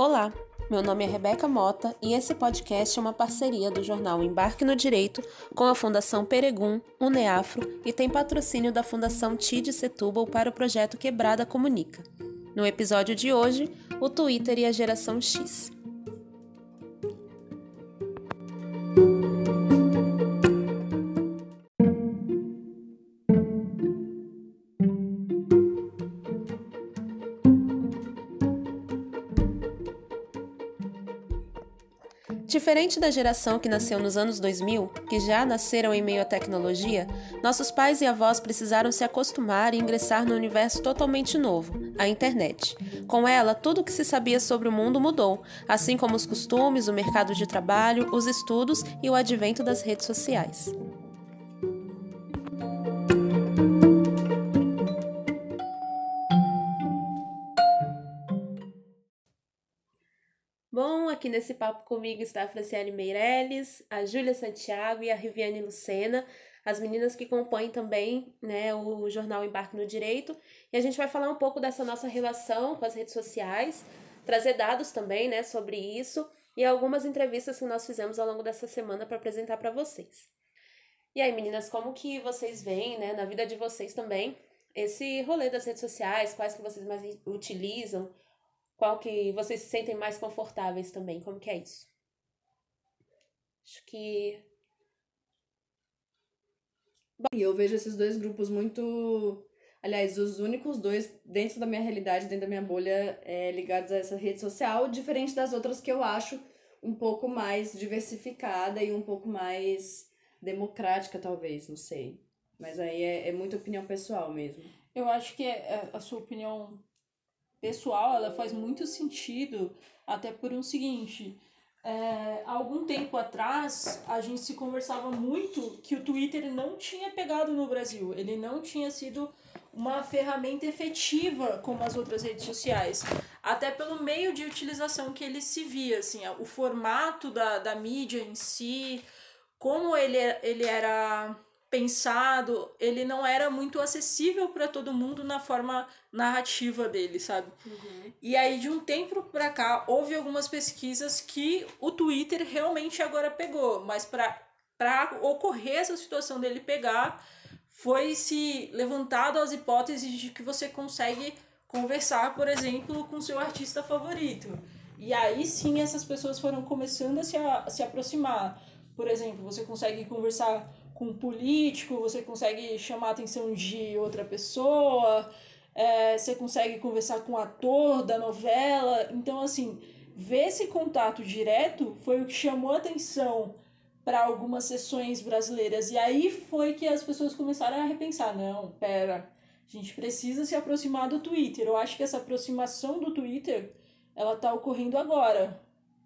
Olá, meu nome é Rebeca Mota e esse podcast é uma parceria do jornal Embarque no Direito com a Fundação Peregum, Uneafro e tem patrocínio da Fundação TID Setúbal para o projeto Quebrada Comunica. No episódio de hoje, o Twitter e a geração X. Diferente da geração que nasceu nos anos 2000, que já nasceram em meio à tecnologia, nossos pais e avós precisaram se acostumar e ingressar no universo totalmente novo, a internet. Com ela, tudo o que se sabia sobre o mundo mudou, assim como os costumes, o mercado de trabalho, os estudos e o advento das redes sociais. Nesse papo comigo está a Franciane Meirelles, a Júlia Santiago e a Riviane Lucena, as meninas que compõem também né, o jornal Embarque no Direito. E a gente vai falar um pouco dessa nossa relação com as redes sociais, trazer dados também né, sobre isso e algumas entrevistas que nós fizemos ao longo dessa semana para apresentar para vocês. E aí, meninas, como que vocês veem, né, na vida de vocês também, esse rolê das redes sociais, quais que vocês mais utilizam, qual que vocês se sentem mais confortáveis também? Como que é isso? Acho que. E eu vejo esses dois grupos muito. Aliás, os únicos dois dentro da minha realidade, dentro da minha bolha, é, ligados a essa rede social, diferente das outras que eu acho um pouco mais diversificada e um pouco mais democrática, talvez, não sei. Mas aí é, é muita opinião pessoal mesmo. Eu acho que é, é a sua opinião pessoal, ela faz muito sentido, até por um seguinte. É, algum tempo atrás, a gente se conversava muito que o Twitter não tinha pegado no Brasil. Ele não tinha sido uma ferramenta efetiva como as outras redes sociais. Até pelo meio de utilização que ele se via, assim, o formato da, da mídia em si, como ele, ele era pensado, ele não era muito acessível para todo mundo na forma narrativa dele, sabe? Uhum. E aí, de um tempo para cá, houve algumas pesquisas que o Twitter realmente agora pegou, mas para ocorrer essa situação dele pegar, foi se levantado as hipóteses de que você consegue conversar, por exemplo, com seu artista favorito. E aí sim essas pessoas foram começando a se, a, se aproximar. Por exemplo, você consegue conversar com um político, você consegue chamar a atenção de outra pessoa, é, você consegue conversar com o ator da novela. Então, assim, ver esse contato direto foi o que chamou a atenção para algumas sessões brasileiras. E aí foi que as pessoas começaram a repensar: não, pera, a gente precisa se aproximar do Twitter. Eu acho que essa aproximação do Twitter ela tá ocorrendo agora,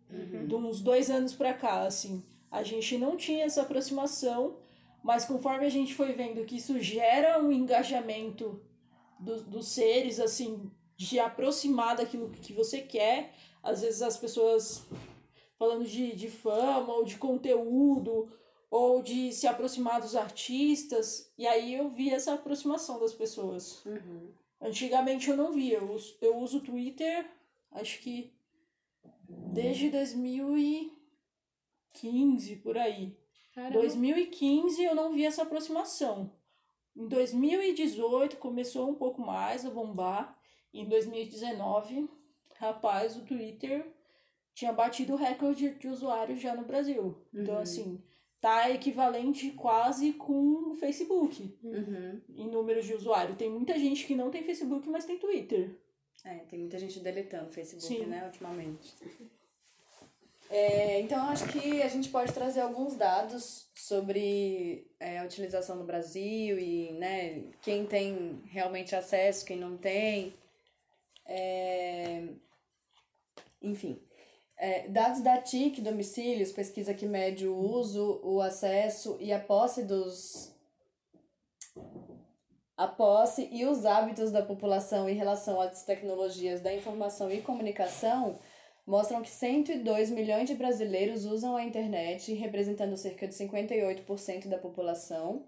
uhum. de uns dois anos para cá, assim. A gente não tinha essa aproximação mas conforme a gente foi vendo que isso gera um engajamento do, dos seres, assim, de aproximar daquilo que você quer, às vezes as pessoas falando de, de fama ou de conteúdo ou de se aproximar dos artistas, e aí eu vi essa aproximação das pessoas. Uhum. Antigamente eu não via, eu uso, eu uso o Twitter, acho que desde 2015, por aí. Caramba. 2015 eu não vi essa aproximação. Em 2018 começou um pouco mais a bombar. Em 2019, rapaz, o Twitter tinha batido o recorde de usuários já no Brasil. Então, uhum. Então, assim, tá equivalente quase com o Facebook uhum. em números de usuário. Tem muita gente que não tem Facebook, mas tem Twitter. É, tem muita gente deletando o Facebook, Sim. né, ultimamente. É, então, acho que a gente pode trazer alguns dados sobre é, a utilização no Brasil e né, quem tem realmente acesso, quem não tem. É, enfim, é, dados da TIC, domicílios, pesquisa que mede o uso, o acesso e a posse dos. A posse e os hábitos da população em relação às tecnologias da informação e comunicação mostram que 102 milhões de brasileiros usam a internet, representando cerca de 58% da população.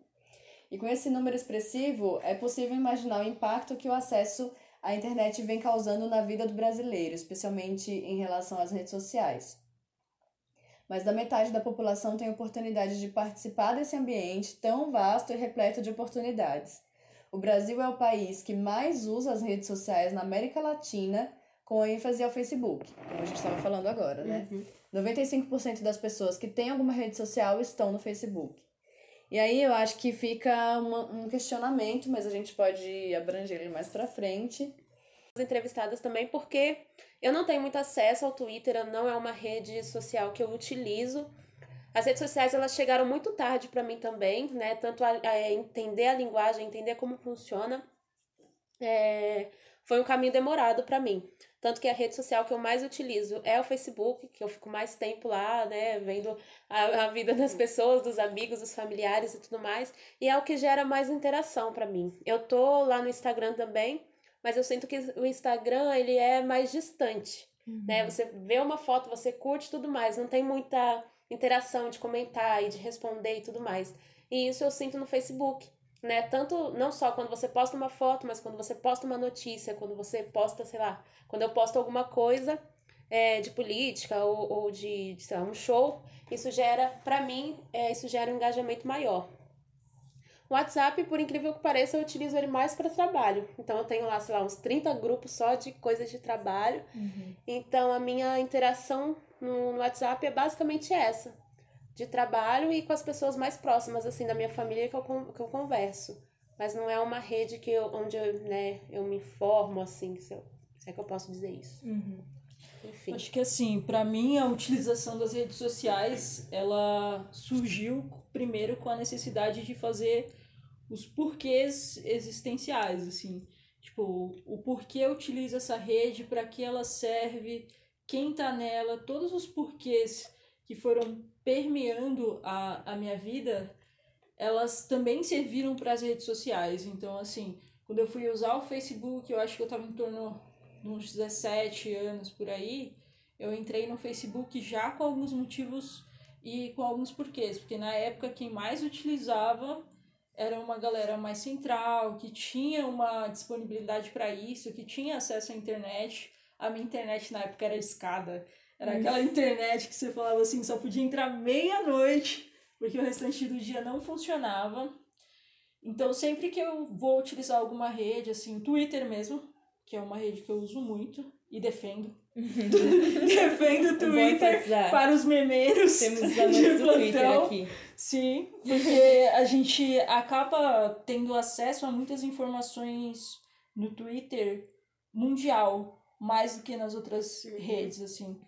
E com esse número expressivo, é possível imaginar o impacto que o acesso a internet vem causando na vida do brasileiro, especialmente em relação às redes sociais. Mais da metade da população tem oportunidade de participar desse ambiente tão vasto e repleto de oportunidades. O Brasil é o país que mais usa as redes sociais na América Latina, com ênfase ao Facebook, como a gente estava falando agora, né? Uhum. 95% das pessoas que têm alguma rede social estão no Facebook. E aí eu acho que fica uma, um questionamento, mas a gente pode abranger ele mais pra frente. Entrevistadas também, porque eu não tenho muito acesso ao Twitter, não é uma rede social que eu utilizo. As redes sociais elas chegaram muito tarde para mim também, né? Tanto a, a, entender a linguagem, entender como funciona, é, foi um caminho demorado para mim. Tanto que a rede social que eu mais utilizo é o Facebook, que eu fico mais tempo lá, né, vendo a, a vida das pessoas, dos amigos, dos familiares e tudo mais. E é o que gera mais interação para mim. Eu tô lá no Instagram também, mas eu sinto que o Instagram, ele é mais distante, uhum. né? Você vê uma foto, você curte tudo mais, não tem muita interação de comentar e de responder e tudo mais. E isso eu sinto no Facebook né? Tanto, não só quando você posta uma foto, mas quando você posta uma notícia, quando você posta, sei lá, quando eu posto alguma coisa é, de política ou, ou de, de sei lá, um show, isso gera, para mim, é, isso gera um engajamento maior. O WhatsApp, por incrível que pareça, eu utilizo ele mais para trabalho. Então eu tenho lá, sei lá, uns 30 grupos só de coisas de trabalho. Uhum. Então a minha interação no, no WhatsApp é basicamente essa de trabalho e com as pessoas mais próximas, assim, da minha família que eu, que eu converso. Mas não é uma rede que eu, onde eu, né, eu me informo, assim, se, eu, se é que eu posso dizer isso. Uhum. Enfim. Acho que, assim, para mim, a utilização das redes sociais, ela surgiu primeiro com a necessidade de fazer os porquês existenciais, assim. Tipo, o porquê eu utilizo essa rede, para que ela serve, quem tá nela, todos os porquês que foram permeando a, a minha vida, elas também serviram para as redes sociais. Então, assim, quando eu fui usar o Facebook, eu acho que eu estava em torno de uns 17 anos por aí, eu entrei no Facebook já com alguns motivos e com alguns porquês, porque na época quem mais utilizava era uma galera mais central, que tinha uma disponibilidade para isso, que tinha acesso à internet. A minha internet na época era escada. Era aquela internet que você falava assim, só podia entrar meia-noite, porque o restante do dia não funcionava. Então, sempre que eu vou utilizar alguma rede, assim, Twitter mesmo, que é uma rede que eu uso muito e defendo. defendo o Twitter para os memeiros. Temos os de do Twitter aqui. Sim, porque a gente acaba tendo acesso a muitas informações no Twitter mundial, mais do que nas outras redes, assim.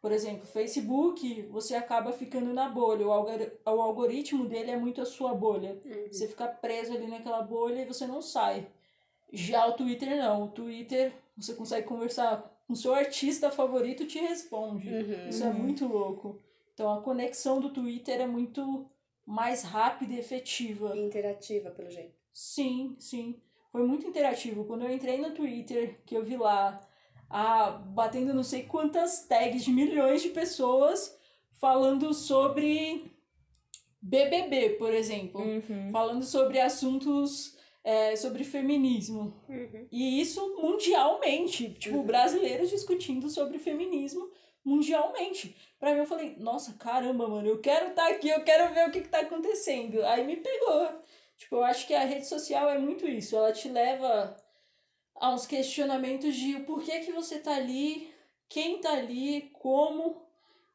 Por exemplo, Facebook, você acaba ficando na bolha. O, algor o algoritmo dele é muito a sua bolha. Uhum. Você fica preso ali naquela bolha e você não sai. Já o Twitter não. O Twitter, você consegue conversar com o seu artista favorito te responde. Uhum. Isso é muito louco. Então a conexão do Twitter é muito mais rápida e efetiva. E interativa, pelo jeito. Sim, sim. Foi muito interativo. Quando eu entrei no Twitter, que eu vi lá a, batendo não sei quantas tags de milhões de pessoas falando sobre BBB, por exemplo. Uhum. Falando sobre assuntos é, sobre feminismo. Uhum. E isso mundialmente. Tipo, uhum. brasileiros discutindo sobre feminismo mundialmente. Pra mim, eu falei, nossa, caramba, mano, eu quero estar tá aqui, eu quero ver o que, que tá acontecendo. Aí me pegou. Tipo, eu acho que a rede social é muito isso. Ela te leva a uns questionamentos de por que que você tá ali, quem tá ali, como,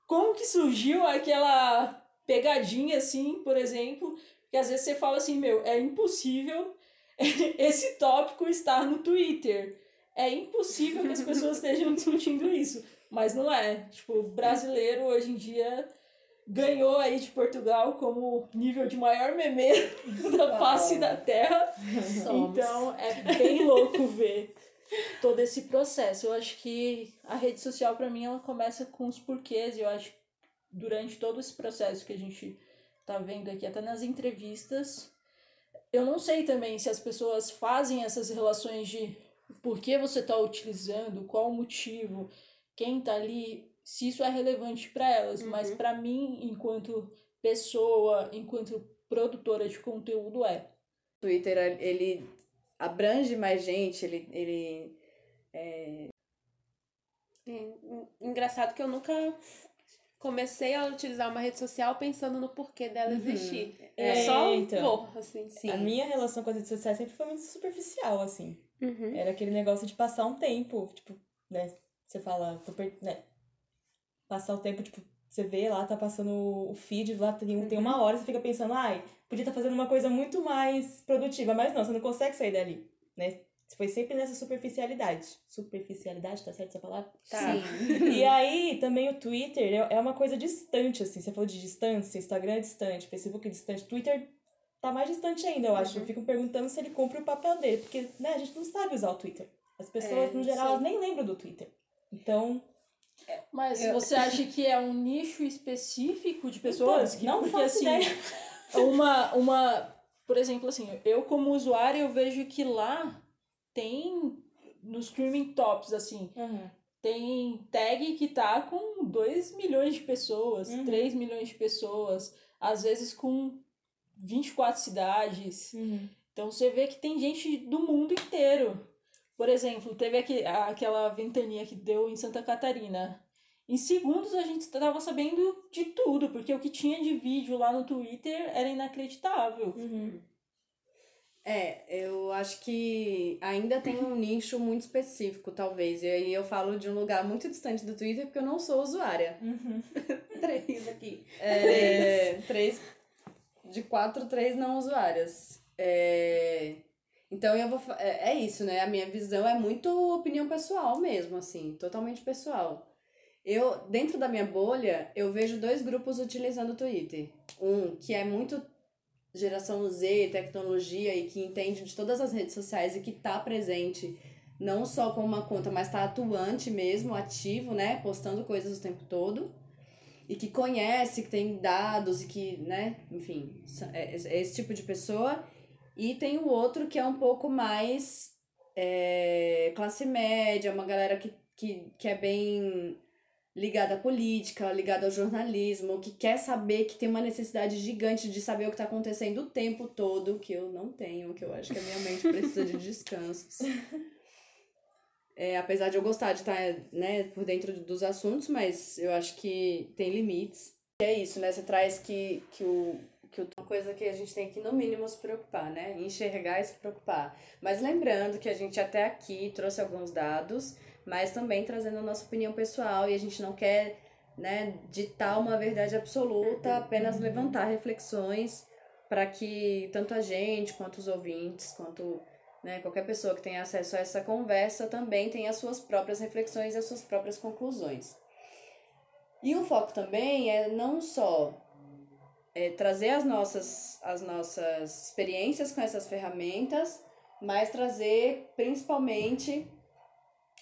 como que surgiu aquela pegadinha assim, por exemplo, que às vezes você fala assim, meu, é impossível esse tópico estar no Twitter. É impossível que as pessoas estejam discutindo isso. Mas não é. Tipo, brasileiro hoje em dia ganhou aí de Portugal como nível de maior memeiro da face da Terra. Somos. Então é bem louco ver todo esse processo. Eu acho que a rede social para mim ela começa com os porquês. Eu acho que durante todo esse processo que a gente tá vendo aqui, até nas entrevistas, eu não sei também se as pessoas fazem essas relações de por que você está utilizando, qual o motivo, quem está ali se isso é relevante para elas, uhum. mas para mim, enquanto pessoa, enquanto produtora de conteúdo, é. O Twitter, ele abrange mais gente, ele, ele É... É, engraçado que eu nunca comecei a utilizar uma rede social pensando no porquê dela existir. Uhum. É, é só então. vou, assim. Sim. A minha relação com as redes sociais sempre foi muito superficial, assim. Uhum. Era aquele negócio de passar um tempo, tipo, né? Você fala, tô per... né? Passar o tempo, tipo, você vê lá, tá passando o feed, lá tem, uhum. tem uma hora, você fica pensando, ai, podia estar tá fazendo uma coisa muito mais produtiva, mas não, você não consegue sair dali, né? Foi sempre nessa superficialidade. Superficialidade, tá certo essa palavra? Tá. Sim. e aí, também o Twitter é, é uma coisa distante, assim. Você falou de distância, Instagram é distante, Facebook é distante, Twitter tá mais distante ainda, eu acho. Uhum. Eu fico perguntando se ele cumpre o papel dele, porque, né, a gente não sabe usar o Twitter. As pessoas, é, no geral, elas nem lembram do Twitter. Então, mas eu... você acha que é um nicho específico de pessoas? Então, que, não porque, assim, ideia. Uma, uma, por exemplo, assim, eu como usuário, eu vejo que lá tem nos streaming tops, assim, uhum. tem tag que tá com 2 milhões de pessoas, uhum. 3 milhões de pessoas, às vezes com 24 cidades. Uhum. Então você vê que tem gente do mundo inteiro. Por exemplo, teve aqui, aquela ventania que deu em Santa Catarina. Em segundos a gente estava sabendo de tudo, porque o que tinha de vídeo lá no Twitter era inacreditável. Uhum. É, eu acho que ainda tem um nicho muito específico, talvez. E aí eu falo de um lugar muito distante do Twitter porque eu não sou usuária. Uhum. três aqui. É, três. De quatro, três não usuárias. É, então eu vou. É, é isso, né? A minha visão é muito opinião pessoal mesmo, assim, totalmente pessoal. Eu, dentro da minha bolha, eu vejo dois grupos utilizando o Twitter. Um que é muito geração Z, tecnologia e que entende de todas as redes sociais e que está presente não só com uma conta, mas está atuante mesmo, ativo, né, postando coisas o tempo todo e que conhece, que tem dados e que, né, enfim, é, é esse tipo de pessoa. E tem o outro que é um pouco mais é, classe média, uma galera que, que, que é bem ligada à política, ligada ao jornalismo, que quer saber, que tem uma necessidade gigante de saber o que está acontecendo o tempo todo, que eu não tenho, que eu acho que a minha mente precisa de descansos. É, apesar de eu gostar de estar tá, né, por dentro dos assuntos, mas eu acho que tem limites. É isso, né? Você traz que, que o, que uma coisa que a gente tem que, no mínimo, se preocupar, né? Enxergar e se preocupar. Mas lembrando que a gente até aqui trouxe alguns dados mas também trazendo a nossa opinião pessoal e a gente não quer né, ditar uma verdade absoluta, apenas levantar reflexões para que tanto a gente, quanto os ouvintes, quanto né, qualquer pessoa que tenha acesso a essa conversa também tenha as suas próprias reflexões e as suas próprias conclusões. E o foco também é não só é, trazer as nossas, as nossas experiências com essas ferramentas, mas trazer principalmente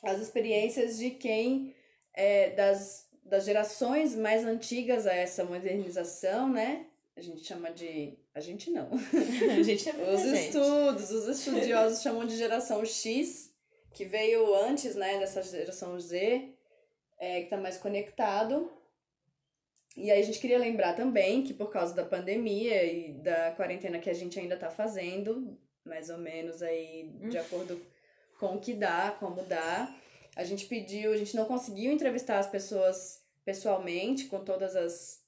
as experiências de quem é, das, das gerações mais antigas a essa modernização, né? A gente chama de. A gente não. A gente chama Os estudos, os estudiosos chamam de geração X, que veio antes, né, dessa geração Z, é, que está mais conectado. E aí a gente queria lembrar também que por causa da pandemia e da quarentena que a gente ainda está fazendo, mais ou menos aí de acordo com o que dá, como dá. A gente pediu, a gente não conseguiu entrevistar as pessoas pessoalmente com todas as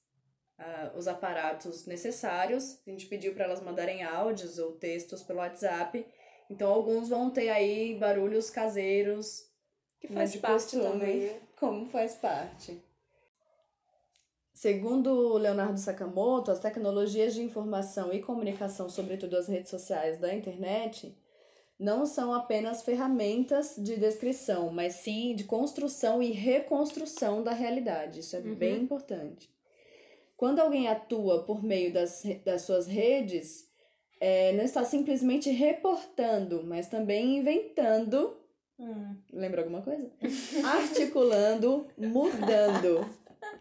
uh, os aparatos necessários. A gente pediu para elas mandarem áudios ou textos pelo WhatsApp. Então alguns vão ter aí barulhos caseiros que faz parte costume, também, né? como faz parte. Segundo Leonardo Sakamoto, as tecnologias de informação e comunicação, sobretudo as redes sociais da internet, não são apenas ferramentas de descrição, mas sim de construção e reconstrução da realidade. Isso é uhum. bem importante. Quando alguém atua por meio das, das suas redes, é, não está simplesmente reportando, mas também inventando. Hum. Lembra alguma coisa? Articulando, mudando.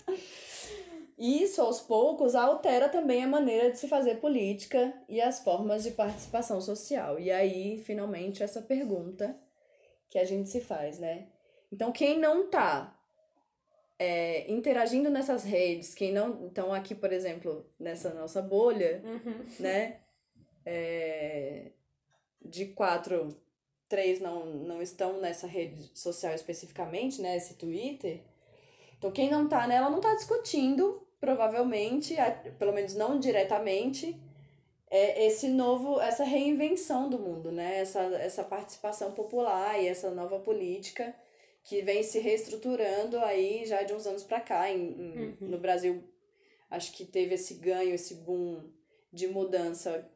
Isso, aos poucos, altera também a maneira de se fazer política e as formas de participação social. E aí, finalmente, essa pergunta que a gente se faz, né? Então, quem não tá é, interagindo nessas redes, quem não. Então, aqui, por exemplo, nessa nossa bolha, uhum. né? É, de quatro, três não, não estão nessa rede social especificamente, né, esse Twitter. Então, quem não tá nela não tá discutindo, provavelmente, pelo menos não diretamente, é esse novo, essa reinvenção do mundo, né? Essa, essa participação popular e essa nova política que vem se reestruturando aí já de uns anos para cá. Em, em uhum. No Brasil, acho que teve esse ganho, esse boom de mudança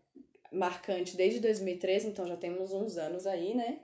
marcante desde 2013, então já temos uns anos aí, né?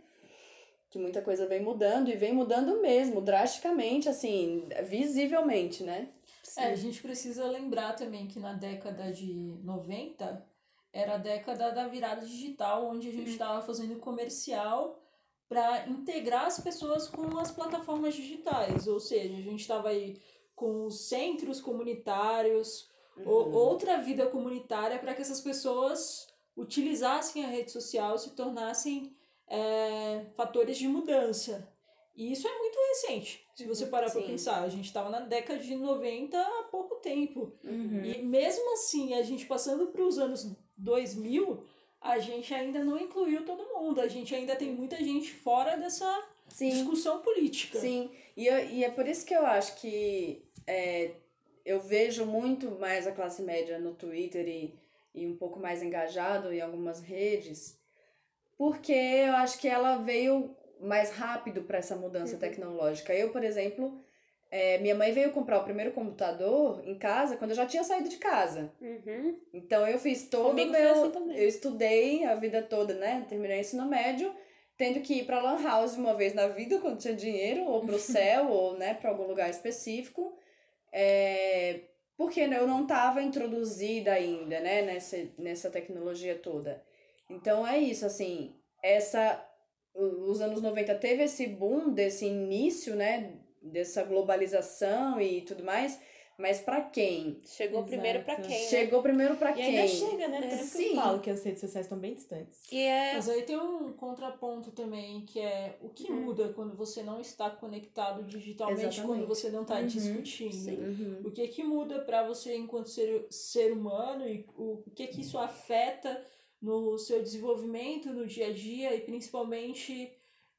Que muita coisa vem mudando e vem mudando mesmo, drasticamente, assim, visivelmente, né? É, a gente precisa lembrar também que na década de 90 era a década da virada digital, onde a gente estava uhum. fazendo comercial para integrar as pessoas com as plataformas digitais. Ou seja, a gente estava aí com os centros comunitários, uhum. ou outra vida comunitária para que essas pessoas utilizassem a rede social, se tornassem é, fatores de mudança. E isso é muito recente, se você parar para pensar. A gente estava na década de 90 há pouco tempo. Uhum. E mesmo assim, a gente passando para os anos 2000, a gente ainda não incluiu todo mundo. A gente ainda tem muita gente fora dessa Sim. discussão política. Sim, e, eu, e é por isso que eu acho que é, eu vejo muito mais a classe média no Twitter e e um pouco mais engajado em algumas redes, porque eu acho que ela veio mais rápido para essa mudança uhum. tecnológica. Eu, por exemplo, é, minha mãe veio comprar o primeiro computador em casa quando eu já tinha saído de casa. Uhum. Então eu fiz todo o meu. Assim eu estudei a vida toda, né? Terminei o ensino médio, tendo que ir para Lan House uma vez na vida quando tinha dinheiro, ou pro céu, ou né, para algum lugar específico. É, porque eu não estava introduzida ainda, né, nessa, nessa tecnologia toda. Então é isso, assim, essa os anos 90 teve esse boom desse início, né, dessa globalização e tudo mais, mas para quem? Chegou Exato. primeiro para quem? Né? Chegou primeiro para quem? ainda chega, né? Por isso que eu falo que as redes sociais estão bem distantes. E é... Mas aí tem um contraponto também, que é o que uhum. muda quando você não está conectado digitalmente, Exatamente. quando você não está uhum. discutindo. Uhum. O que que muda para você enquanto ser, ser humano e o, o que que isso afeta no seu desenvolvimento no dia a dia e principalmente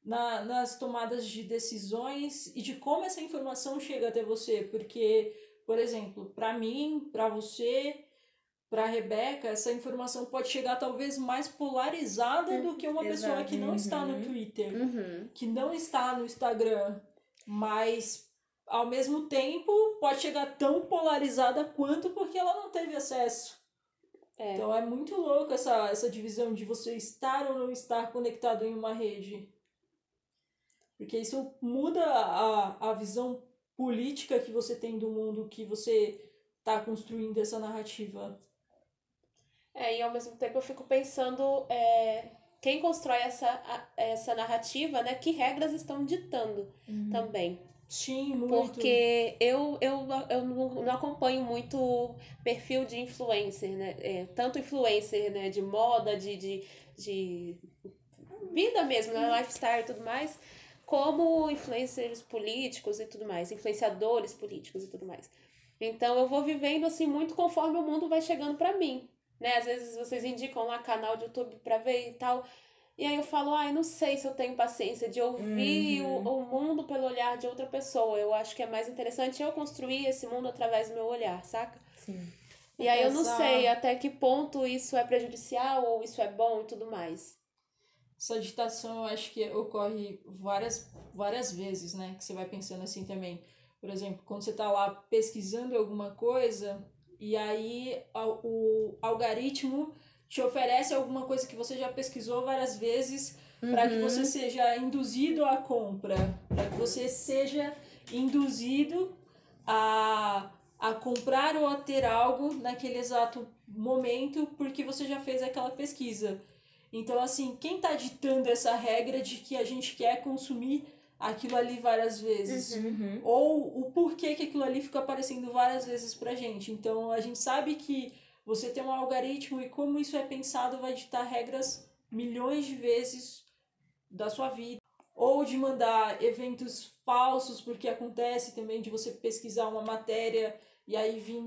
na, nas tomadas de decisões e de como essa informação chega até você, porque por exemplo, para mim, para você, para Rebeca, essa informação pode chegar talvez mais polarizada do que uma Exato. pessoa que não uhum. está no uhum. Twitter, uhum. que não está no Instagram, mas ao mesmo tempo pode chegar tão polarizada quanto porque ela não teve acesso. É. Então é muito louco essa, essa divisão de você estar ou não estar conectado em uma rede. Porque isso muda a, a visão política que você tem do mundo que você está construindo essa narrativa. É, e ao mesmo tempo eu fico pensando é, quem constrói essa, essa narrativa, né? Que regras estão ditando uhum. também. Sim, muito. Porque eu, eu, eu não acompanho muito perfil de influencer, né? É, tanto influencer né? de moda, de, de, de vida mesmo, né? lifestyle e tudo mais como influencers políticos e tudo mais, influenciadores políticos e tudo mais. Então eu vou vivendo assim muito conforme o mundo vai chegando para mim, né? Às vezes vocês indicam lá canal de YouTube para ver e tal. E aí eu falo, ai, não sei se eu tenho paciência de ouvir uhum. o, o mundo pelo olhar de outra pessoa. Eu acho que é mais interessante eu construir esse mundo através do meu olhar, saca? Sim. E aí eu não sei até que ponto isso é prejudicial ou isso é bom e tudo mais. Essa agitação eu acho que ocorre várias, várias vezes, né? Que você vai pensando assim também. Por exemplo, quando você está lá pesquisando alguma coisa e aí o algoritmo te oferece alguma coisa que você já pesquisou várias vezes uhum. para que você seja induzido à compra, para que você seja induzido a, a comprar ou a ter algo naquele exato momento porque você já fez aquela pesquisa. Então, assim, quem está ditando essa regra de que a gente quer consumir aquilo ali várias vezes? Uhum. uhum. Ou o porquê que aquilo ali fica aparecendo várias vezes pra gente. Então, a gente sabe que você tem um algoritmo e como isso é pensado vai ditar regras milhões de vezes da sua vida. Ou de mandar eventos falsos, porque acontece também de você pesquisar uma matéria e aí vir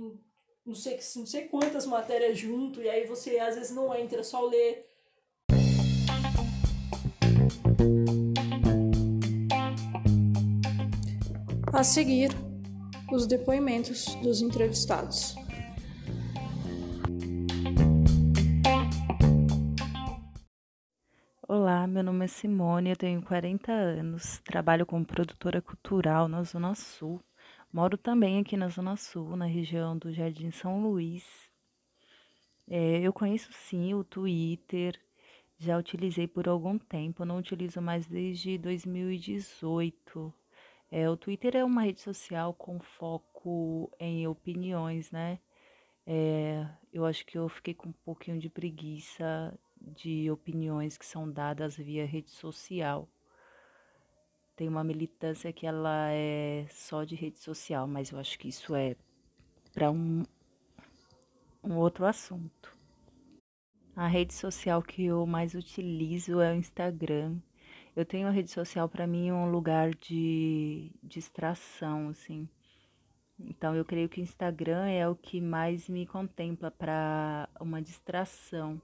não sei, não sei quantas matérias junto, e aí você às vezes não entra, só ler A seguir, os depoimentos dos entrevistados. Olá, meu nome é Simone, eu tenho 40 anos, trabalho como produtora cultural na Zona Sul. Moro também aqui na Zona Sul, na região do Jardim São Luís. É, eu conheço sim o Twitter, já utilizei por algum tempo, não utilizo mais desde 2018. É, o Twitter é uma rede social com foco em opiniões, né? É, eu acho que eu fiquei com um pouquinho de preguiça de opiniões que são dadas via rede social. Tem uma militância que ela é só de rede social, mas eu acho que isso é para um, um outro assunto. A rede social que eu mais utilizo é o Instagram. Eu tenho a rede social para mim um lugar de distração, assim. Então eu creio que o Instagram é o que mais me contempla para uma distração.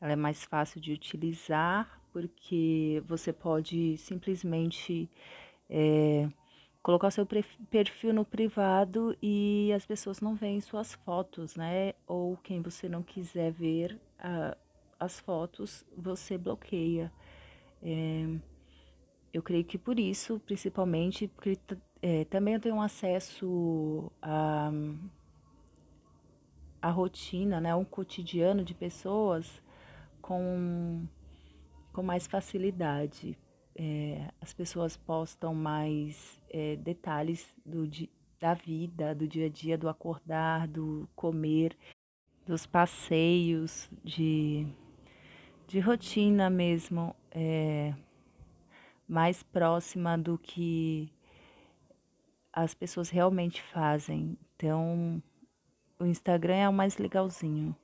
Ela é mais fácil de utilizar porque você pode simplesmente é, colocar seu perfil no privado e as pessoas não veem suas fotos, né? Ou quem você não quiser ver as fotos, você bloqueia. É, eu creio que por isso, principalmente, porque é, também eu tenho acesso a, a rotina, né, um cotidiano de pessoas com, com mais facilidade. É, as pessoas postam mais é, detalhes do, da vida, do dia a dia, do acordar, do comer, dos passeios, de de rotina mesmo, é, mais próxima do que as pessoas realmente fazem. Então, o Instagram é o mais legalzinho.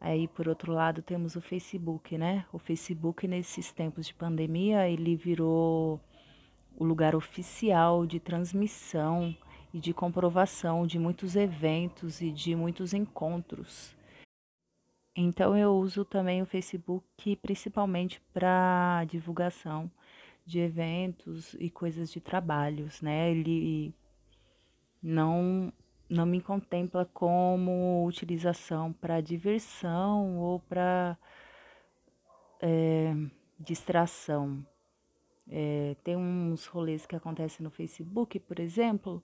Aí, por outro lado, temos o Facebook, né? O Facebook, nesses tempos de pandemia, ele virou o lugar oficial de transmissão e de comprovação de muitos eventos e de muitos encontros. Então eu uso também o Facebook principalmente para divulgação de eventos e coisas de trabalhos, né? Ele não não me contempla como utilização para diversão ou para é, distração. É, tem uns rolês que acontecem no Facebook, por exemplo,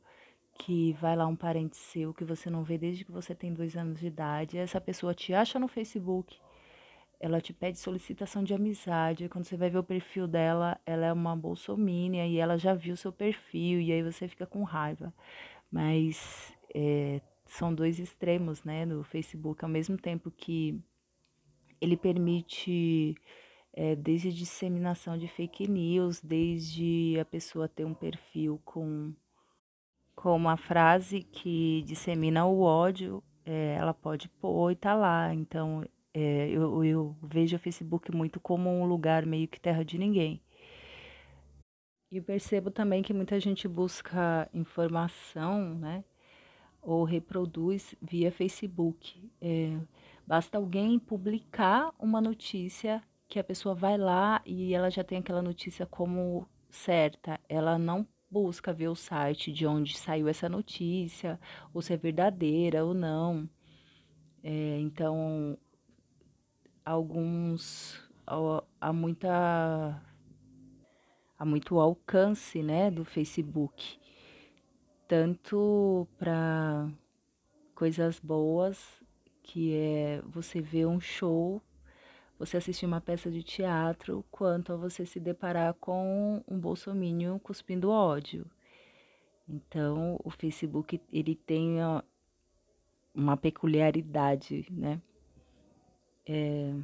que vai lá um parente seu que você não vê desde que você tem dois anos de idade, essa pessoa te acha no Facebook, ela te pede solicitação de amizade, quando você vai ver o perfil dela, ela é uma bolsomínia e ela já viu seu perfil, e aí você fica com raiva. Mas é, são dois extremos, né, no Facebook, ao mesmo tempo que ele permite é, desde disseminação de fake news, desde a pessoa ter um perfil com com uma frase que dissemina o ódio, é, ela pode pôr e tá lá. Então, é, eu, eu vejo o Facebook muito como um lugar meio que terra de ninguém. E percebo também que muita gente busca informação, né? Ou reproduz via Facebook. É, basta alguém publicar uma notícia que a pessoa vai lá e ela já tem aquela notícia como certa. Ela não busca ver o site de onde saiu essa notícia, ou se é verdadeira ou não. É, então, alguns há muita há muito alcance, né, do Facebook, tanto para coisas boas, que é você ver um show você assistir uma peça de teatro quanto a você se deparar com um bolsomínio cuspindo ódio. Então, o Facebook ele tem uma peculiaridade, né? É,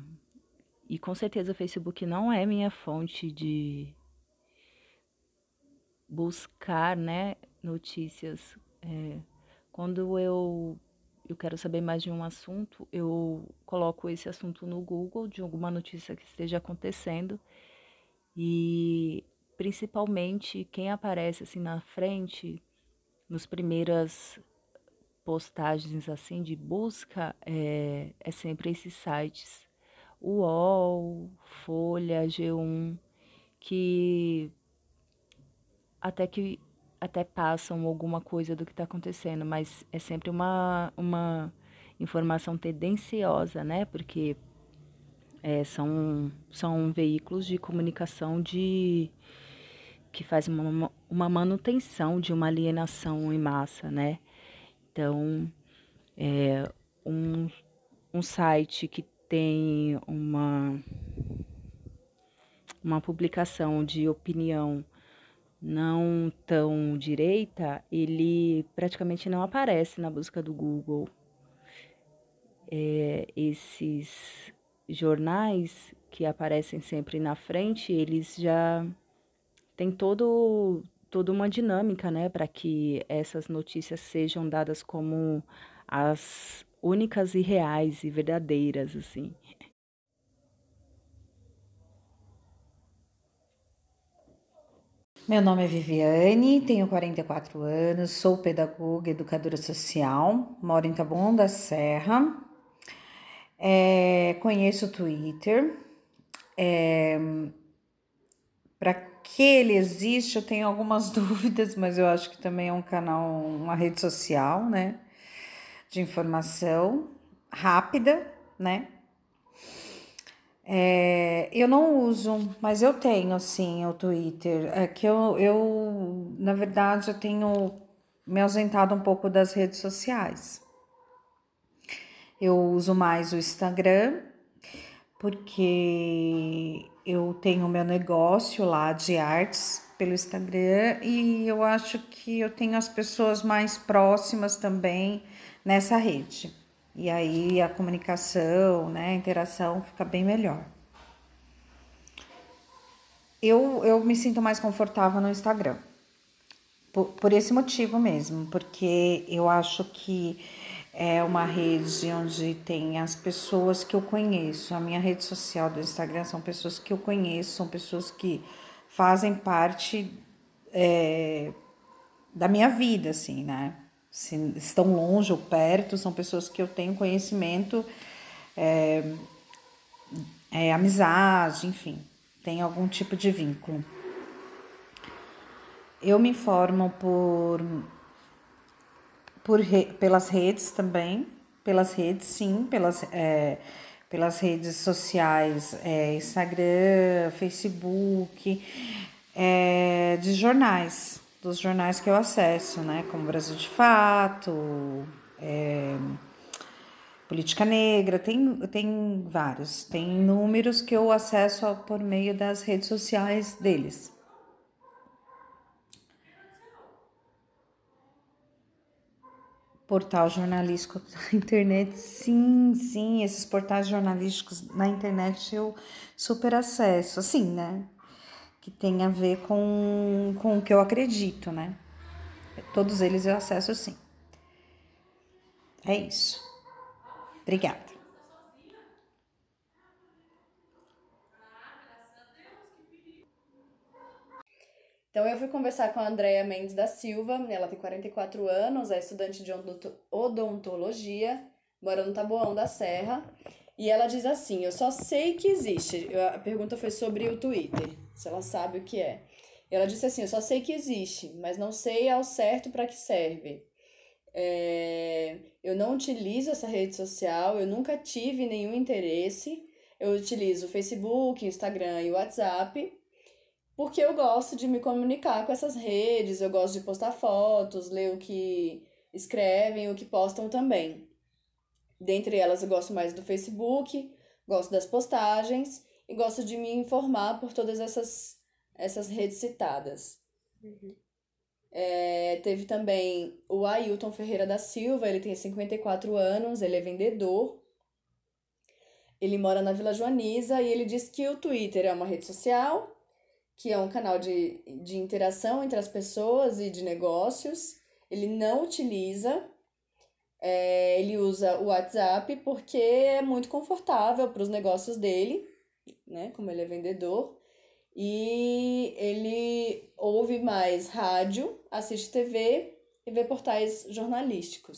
e com certeza o Facebook não é minha fonte de buscar, né, notícias. É, quando eu eu quero saber mais de um assunto, eu coloco esse assunto no Google de alguma notícia que esteja acontecendo e principalmente quem aparece assim na frente nos primeiras postagens assim de busca é, é sempre esses sites UOL, Folha, G1 que até que até passam alguma coisa do que está acontecendo, mas é sempre uma, uma informação tendenciosa, né? Porque é, são, são veículos de comunicação de que faz uma, uma manutenção de uma alienação em massa, né? Então, é, um, um site que tem uma, uma publicação de opinião não tão direita, ele praticamente não aparece na busca do Google. É, esses jornais que aparecem sempre na frente, eles já têm todo, toda uma dinâmica, né, para que essas notícias sejam dadas como as únicas e reais e verdadeiras, assim. Meu nome é Viviane, tenho 44 anos, sou pedagoga, educadora social, moro em Taboão da Serra, é, conheço o Twitter. É, Para que ele existe, eu tenho algumas dúvidas, mas eu acho que também é um canal, uma rede social, né? De informação rápida, né? É, eu não uso, mas eu tenho sim o Twitter. É que eu, eu, na verdade, eu tenho me ausentado um pouco das redes sociais. Eu uso mais o Instagram, porque eu tenho meu negócio lá de artes pelo Instagram e eu acho que eu tenho as pessoas mais próximas também nessa rede. E aí a comunicação, né, a interação fica bem melhor. Eu, eu me sinto mais confortável no Instagram. Por, por esse motivo mesmo, porque eu acho que é uma rede onde tem as pessoas que eu conheço. A minha rede social do Instagram são pessoas que eu conheço, são pessoas que fazem parte é, da minha vida, assim, né? Se estão longe ou perto, são pessoas que eu tenho conhecimento, é, é, amizade, enfim, tem algum tipo de vínculo. Eu me informo por, por pelas redes também, pelas redes, sim, pelas, é, pelas redes sociais, é, Instagram, Facebook, é, de jornais dos jornais que eu acesso, né? Como Brasil de Fato, é, Política Negra, tem, tem vários. Tem números que eu acesso por meio das redes sociais deles. Portal jornalístico na internet, sim, sim, esses portais jornalísticos na internet eu super acesso, assim, né? Que tem a ver com, com o que eu acredito, né? Todos eles eu acesso sim. É isso. Obrigada. Então eu fui conversar com a Andrea Mendes da Silva, ela tem 44 anos, é estudante de odontologia, mora no Taboão da Serra. E ela diz assim: Eu só sei que existe. A pergunta foi sobre o Twitter, se ela sabe o que é. Ela disse assim: Eu só sei que existe, mas não sei ao certo para que serve. É, eu não utilizo essa rede social, eu nunca tive nenhum interesse. Eu utilizo Facebook, Instagram e WhatsApp, porque eu gosto de me comunicar com essas redes, eu gosto de postar fotos, ler o que escrevem, o que postam também. Dentre elas, eu gosto mais do Facebook, gosto das postagens e gosto de me informar por todas essas, essas redes citadas. Uhum. É, teve também o Ailton Ferreira da Silva, ele tem 54 anos, ele é vendedor. Ele mora na Vila Joaniza e ele diz que o Twitter é uma rede social, que é um canal de, de interação entre as pessoas e de negócios. Ele não utiliza é, ele usa o WhatsApp porque é muito confortável para os negócios dele, né? Como ele é vendedor. E ele ouve mais rádio, assiste TV e vê portais jornalísticos.